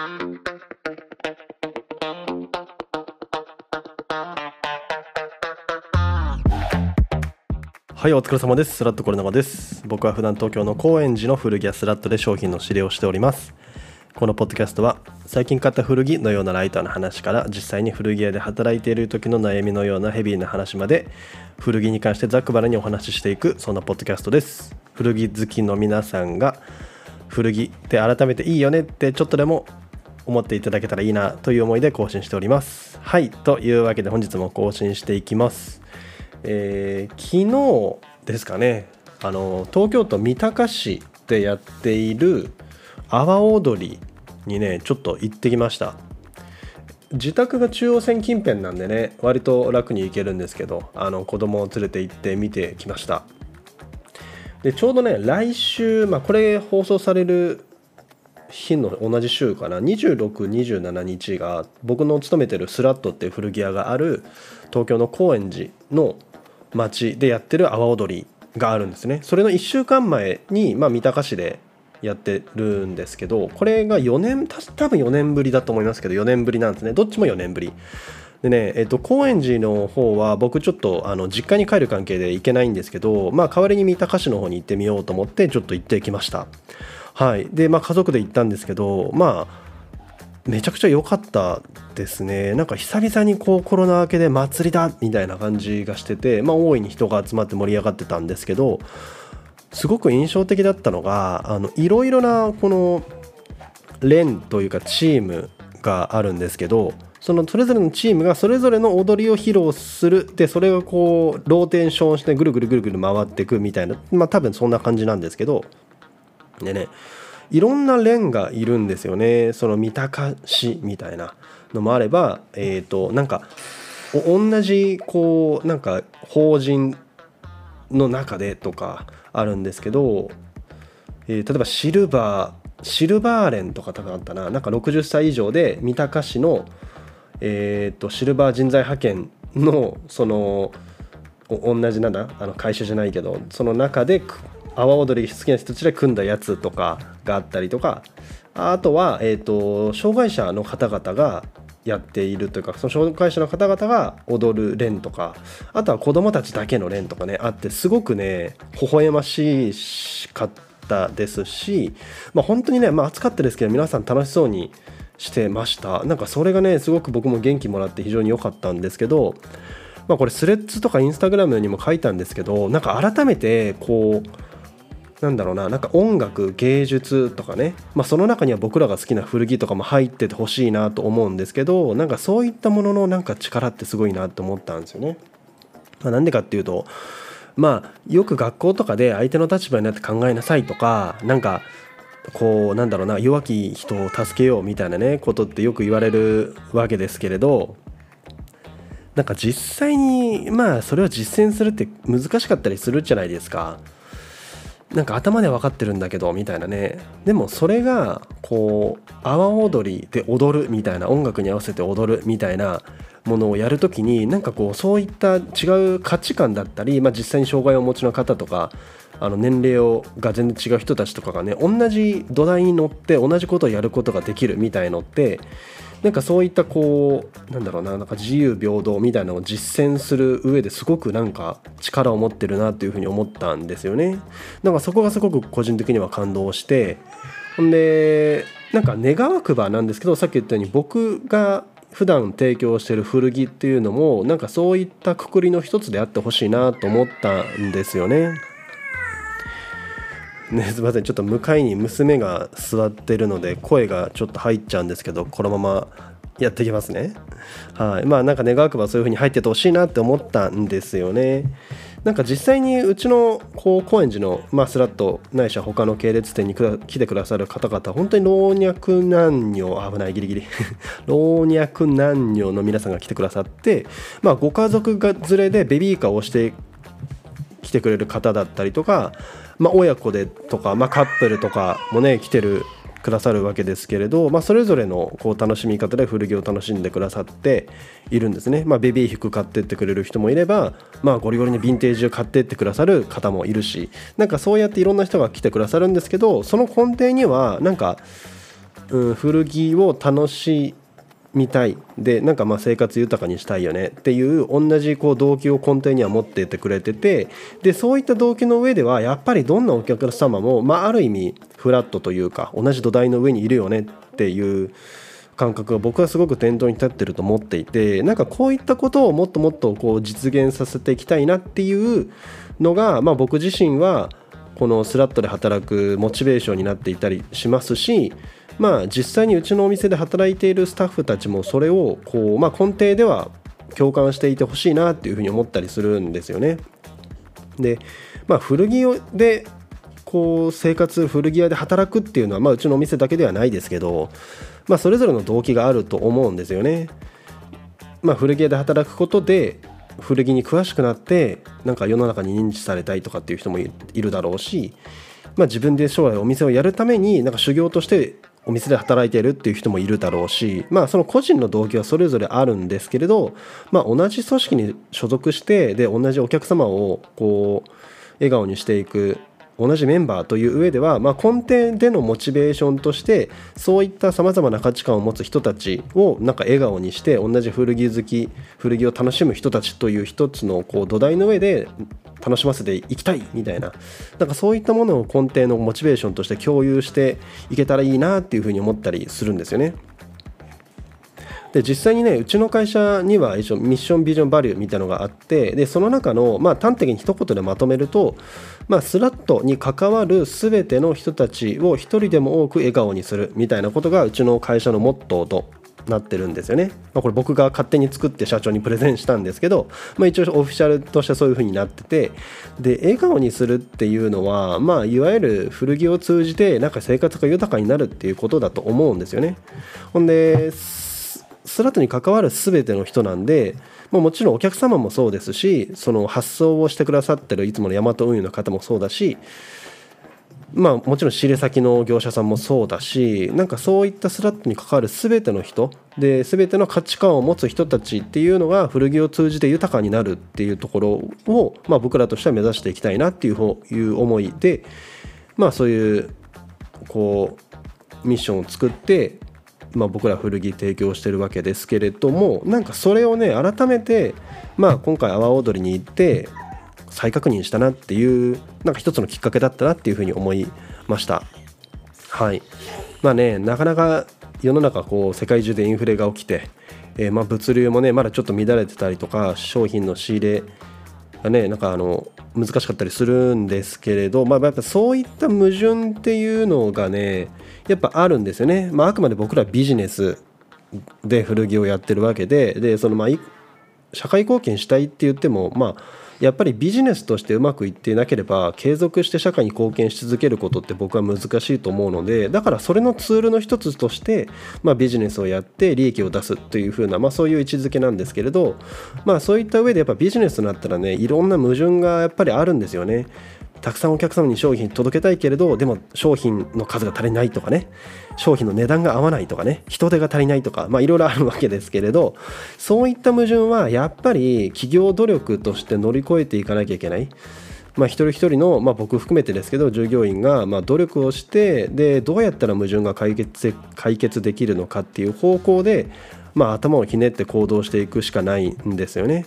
はいお疲れ様です。スラットコレナガです。僕は普段東京の高円寺の古着屋スラットで商品の指令をしております。このポッドキャストは最近買った古着のようなライターの話から実際に古着屋で働いている時の悩みのようなヘビーな話まで古着に関してざっくばらにお話ししていくそんなポッドキャストです。古着好きの皆さんが古着って改めていいよねってちょっとでも思っていただけたらいいなという思いで更新しております。はいというわけで本日も更新していきます。えー、昨日ですかね。あの東京都三鷹市でやっている阿波踊りにねちょっと行ってきました。自宅が中央線近辺なんでね割と楽に行けるんですけどあの子供を連れて行って見てきました。でちょうどね来週、まあ、これ放送される日の同じ週かな。2627日が僕の勤めてるスラットっていう古着屋がある東京の高円寺の町でやってる阿波踊りがあるんですね。それの1週間前に、まあ、三鷹市でやってるんですけどこれが4年多分4年ぶりだと思いますけど4年ぶりなんですね。どっちも4年ぶり。でね、えっと、高円寺の方は僕ちょっとあの実家に帰る関係で行けないんですけど、まあ、代わりに三鷹市の方に行ってみようと思ってちょっと行ってきました。はい。でまあ家族で行ったんですけどまあめちゃくちゃ良かったですね。なんか久々にこうコロナ明けで祭りだみたいな感じがしててまあ大いに人が集まって盛り上がってたんですけどすごく印象的だったのがあのいろいろなこの連というかチームがあるんですけどそのそれぞれのチームがそれぞれの踊りを披露する。でそれがこうローテンションしてぐるぐるぐるぐる回っていくみたいな。まあ多分そんな感じなんですけどでねいろんな連がいるんですよね。その三鷹市みたいなのもあればえっ、ー、となんか同じこうなんか法人の中でとかあるんですけど、えー、例えばシルバーシルバー連とか多分あったな。なんか60歳以上で三鷹市の、えーと、シルバー人材派遣のその同じなんだ？あの会社じゃないけどその中で阿波踊り好きな人たちで組んだやつとかがあったりとか。あとは、えーと、障害者の方々がやっているというかその障害者の方々が踊る連とかあとは子どもたちだけの連とかねあってすごくね微笑ましかったですし、まあ、本当にね、まあ、暑かったですけど皆さん楽しそうにしてました。なんかそれがねすごく僕も元気もらって非常に良かったんですけどまあこれスレッズとかインスタグラムにも書いたんですけどなんか改めてこうなんだろうななんか音楽芸術とかね、まあ、その中には僕らが好きな古着とかも入っててほしいなと思うんですけどなんかそういったもののなんか力ってすごいなと思ったんですよね。まあ、なんでかっていうとまあよく学校とかで相手の立場になって考えなさいとかなんかこうなんだろうな弱き人を助けようみたいなねことってよく言われるわけですけれどなんか実際にまあそれを実践するって難しかったりするじゃないですか。なんか頭で分かってるんだけどみたいなね。でもそれがこう阿波踊りで踊るみたいな音楽に合わせて踊るみたいなものをやるときになんかこうそういった違う価値観だったり、まあ、実際に障害をお持ちの方とかあの年齢をが全然違う人たちとかがね同じ土台に乗って同じことをやることができるみたいのってなんかそういったこうなんだろうななんか自由平等みたいなのを実践する上ですごくなんか力を持ってるなっていうふうに思ったんですよね。なんかそこがすごく個人的には感動してほんでなんか願わくばなんですけどさっき言ったように僕が普段提供してる古着っていうのもなんかそういったくくりの一つであってほしいなと思ったんですよね。ね、すみません。ちょっと向かいに娘が座ってるので声がちょっと入っちゃうんですけどこのままやっていきますね。はい。まあなんか願わくばそういう風に入っててほしいなって思ったんですよね。なんか実際にうちの高円寺の、まあ、スラットないしは他の系列店に来てくださる方々本当に老若男女危ないギリギリ。老若男女の皆さんが来てくださって、まあ、ご家族が連れでベビーカーを押して来てくれる方だったりとかまあ、親子でとか、まあ、カップルとかもね来てるくださるわけですけれど、まあ、それぞれのこう楽しみ方で古着を楽しんでくださっているんですね、まあ、ベビー服買ってってくれる人もいれば、まあ、ゴリゴリにヴィンテージを買ってってくださる方もいるしなんかそうやっていろんな人が来てくださるんですけどその根底にはなんかうん、古着を楽しみたい。でなんかまあ生活豊かにしたいよねっていう同じこう動機を根底には持っててくれててでそういった動機の上ではやっぱりどんなお客様も、まあ、ある意味フラットというか同じ土台の上にいるよねっていう感覚が僕はすごく店頭に立ってると思っていてなんかこういったことをもっともっとこう実現させていきたいなっていうのが、まあ、僕自身はこのスラットで働くモチベーションになっていたりしますしまあ実際にうちのお店で働いているスタッフたちもそれをこう、まあ、根底では共感していてほしいなっていうふうに思ったりするんですよね。で、まあ、古着でこう生活古着屋で働くっていうのは、まあ、うちのお店だけではないですけど、まあ、それぞれの動機があると思うんですよね。まあ、古着屋で働くことで古着に詳しくなってなんか世の中に認知されたいとかっていう人もいるだろうし、まあ、自分で将来お店をやるためになんか修行としてお店で働いているっていう人もいるだろうし、まあ、その個人の動機はそれぞれあるんですけれど、まあ、同じ組織に所属してで同じお客様をこう笑顔にしていく同じメンバーという上では、まあ、根底でのモチベーションとしてそういったさまざまな価値観を持つ人たちをなんか笑顔にして同じ古着好き古着を楽しむ人たちという一つのこう土台の上で楽しませていきたいみたいななんかそういったものを根底のモチベーションとして共有していけたらいいなっていうふうに思ったりするんですよね。で実際にねうちの会社には一応ミッションビジョンバリューみたいなのがあってでその中の、まあ、端的に一言でまとめると、まあ、スラットに関わる全ての人たちを一人でも多く笑顔にするみたいなことがうちの会社のモットーとなってるんですよね、まあ、これ僕が勝手に作って社長にプレゼンしたんですけど、まあ、一応オフィシャルとしてそういう風になっててで笑顔にするっていうのは、まあ、いわゆる古着を通じてなんか生活が豊かになるっていうことだと思うんですよね。ほんでスラットに関わる全ての人なんでももちろんお客様もそうですしその発送をしてくださってるいつものヤマト運輸の方もそうだしまあもちろん仕入れ先の業者さんもそうだしなんかそういったスラットに関わる全ての人で全ての価値観を持つ人たちっていうのが古着を通じて豊かになるっていうところを、まあ、僕らとしては目指していきたいなっていういう思いでまあそういうこうミッションを作ってまあ、僕ら古着提供してるわけですけれどもなんかそれをね改めて、まあ、今回阿波踊りに行って再確認したなっていうなんか一つのきっかけだったなっていうふうに思いました。はい。まあねなかなか世の中こう世界中でインフレが起きて、えー、まあ物流もねまだちょっと乱れてたりとか商品の仕入れがねなんかあの難しかったりするんですけれど、まあ、やっぱそういった矛盾っていうのがねやっぱあるんですよね、まあ、あくまで僕らビジネスで古着をやってるわけででそのまあ社会貢献したいって言ってもまあやっぱりビジネスとしてうまくいっていなければ継続して社会に貢献し続けることって僕は難しいと思うのでだからそれのツールの一つとして、まあ、ビジネスをやって利益を出すというふうな、まあ、そういう位置づけなんですけれど、まあ、そういった上でやっぱビジネスになったらねいろんな矛盾がやっぱりあるんですよね。たくさんお客様に商品届けたいけれどでも商品の数が足りないとかね商品の値段が合わないとかね人手が足りないとかまあいろいろあるわけですけれどそういった矛盾はやっぱり企業努力として乗り越えていかなきゃいけない。まあ、一人一人の、まあ、僕含めてですけど従業員がまあ努力をしてでどうやったら矛盾が解決解決できるのかっていう方向で、まあ、頭をひねって行動していくしかないんですよね。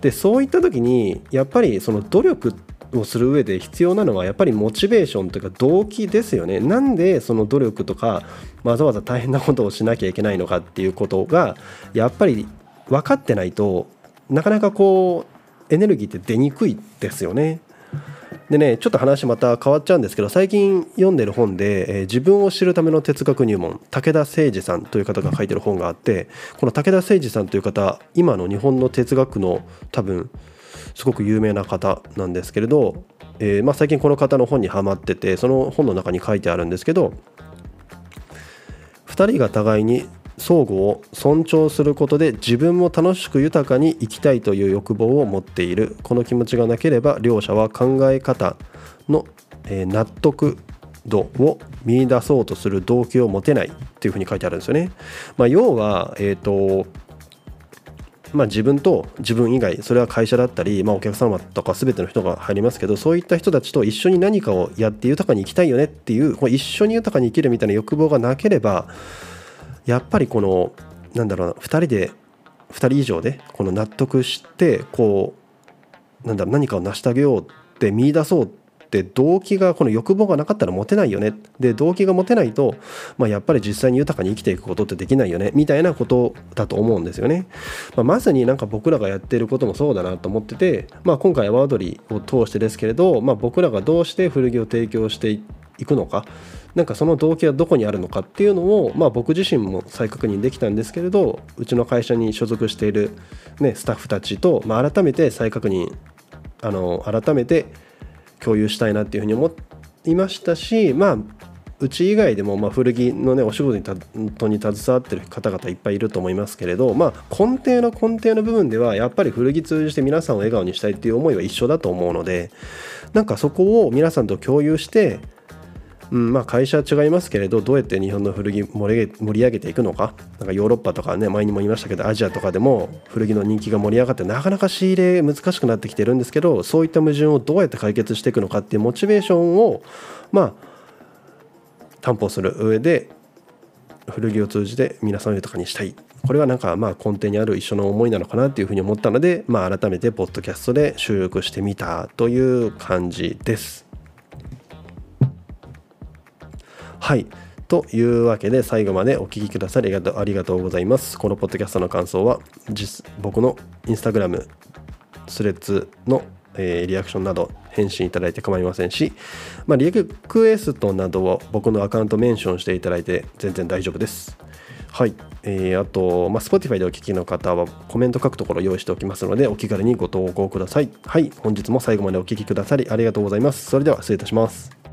でそういった時にやっぱりその努力ってをする上で必要なのはやっぱりモチベーションというか動機ですよね。なんでその努力とかわざわざ大変なことをしなきゃいけないのかっていうことがやっぱり分かってないとなかなかこうエネルギーって出にくいですよね。でねちょっと話また変わっちゃうんですけど最近読んでる本で、えー、自分を知るための哲学入門武田誠司さんという方が書いてる本があってこの武田誠司さんという方今の日本の哲学の多分すごく有名な方なんですけれど、えー、まあ、最近この方の本にはまっててその本の中に書いてあるんですけど2人が互いに相互を尊重することで自分も楽しく豊かに生きたいという欲望を持っているこの気持ちがなければ両者は考え方の、え、納得度を見出そうとする動機を持てないっていうふうに書いてあるんですよね。まあ、要は、えーとまあ、自分と自分以外それは会社だったり、まあ、お客様とか全ての人が入りますけどそういった人たちと一緒に何かをやって豊かに生きたいよねっていうこ一緒に豊かに生きるみたいな欲望がなければやっぱりこのなんだろうな2人で2人以上でこの納得してこうなんだろう何かを成し遂げようって見出そうって動機がこの欲望がなかったら持てないよね。で動機が持てないと、まあ、やっぱり実際に豊かに生きていくことってできないよね。みたいなことだと思うんですよね、まあ、まさになんか僕らがやってることもそうだなと思ってて、まあ、今回ワードリーを通してですけれど、まあ、僕らがどうして古着を提供していくのか。なんかその動機はどこにあるのかっていうのを、まあ、僕自身も再確認できたんですけれどうちの会社に所属している、ね、スタッフたちと、まあ、改めて再確認あの改めて共有したいなっていうふうに思いましたしまあうち以外でもまあ古着のねお仕事にに携わってる方々いっぱいいると思いますけれどまあ根底の根底の部分ではやっぱり古着通じて皆さんを笑顔にしたいっていう思いは一緒だと思うのでなんかそこを皆さんと共有してうんまあ、会社は違いますけれどどうやって日本の古着盛り上げていくのかなんかヨーロッパとかね前にも言いましたけどアジアとかでも古着の人気が盛り上がってなかなか仕入れ難しくなってきてるんですけどそういった矛盾をどうやって解決していくのかっていうモチベーションをまあ担保する上で古着を通じて皆さんを豊かにしたいこれはなんかまあ根底にある一緒の思いなのかなっていうふうに思ったので、まあ、改めてポッドキャストで収録してみたという感じです。はいというわけで最後までお聴きくださりありがとうございます。このポッドキャストの感想は僕のインスタグラムスレッズの、えー、リアクションなど返信いただいて構いませんし、まあ、リクエストなどを僕のアカウントメンションしていただいて全然大丈夫です。はい、えー、あと、まあ、Spotify でお聞きの方はコメント書くところ用意しておきますのでお気軽にご投稿ください。はい、本日も最後までお聴きくださりありがとうございます。それでは失礼いたします。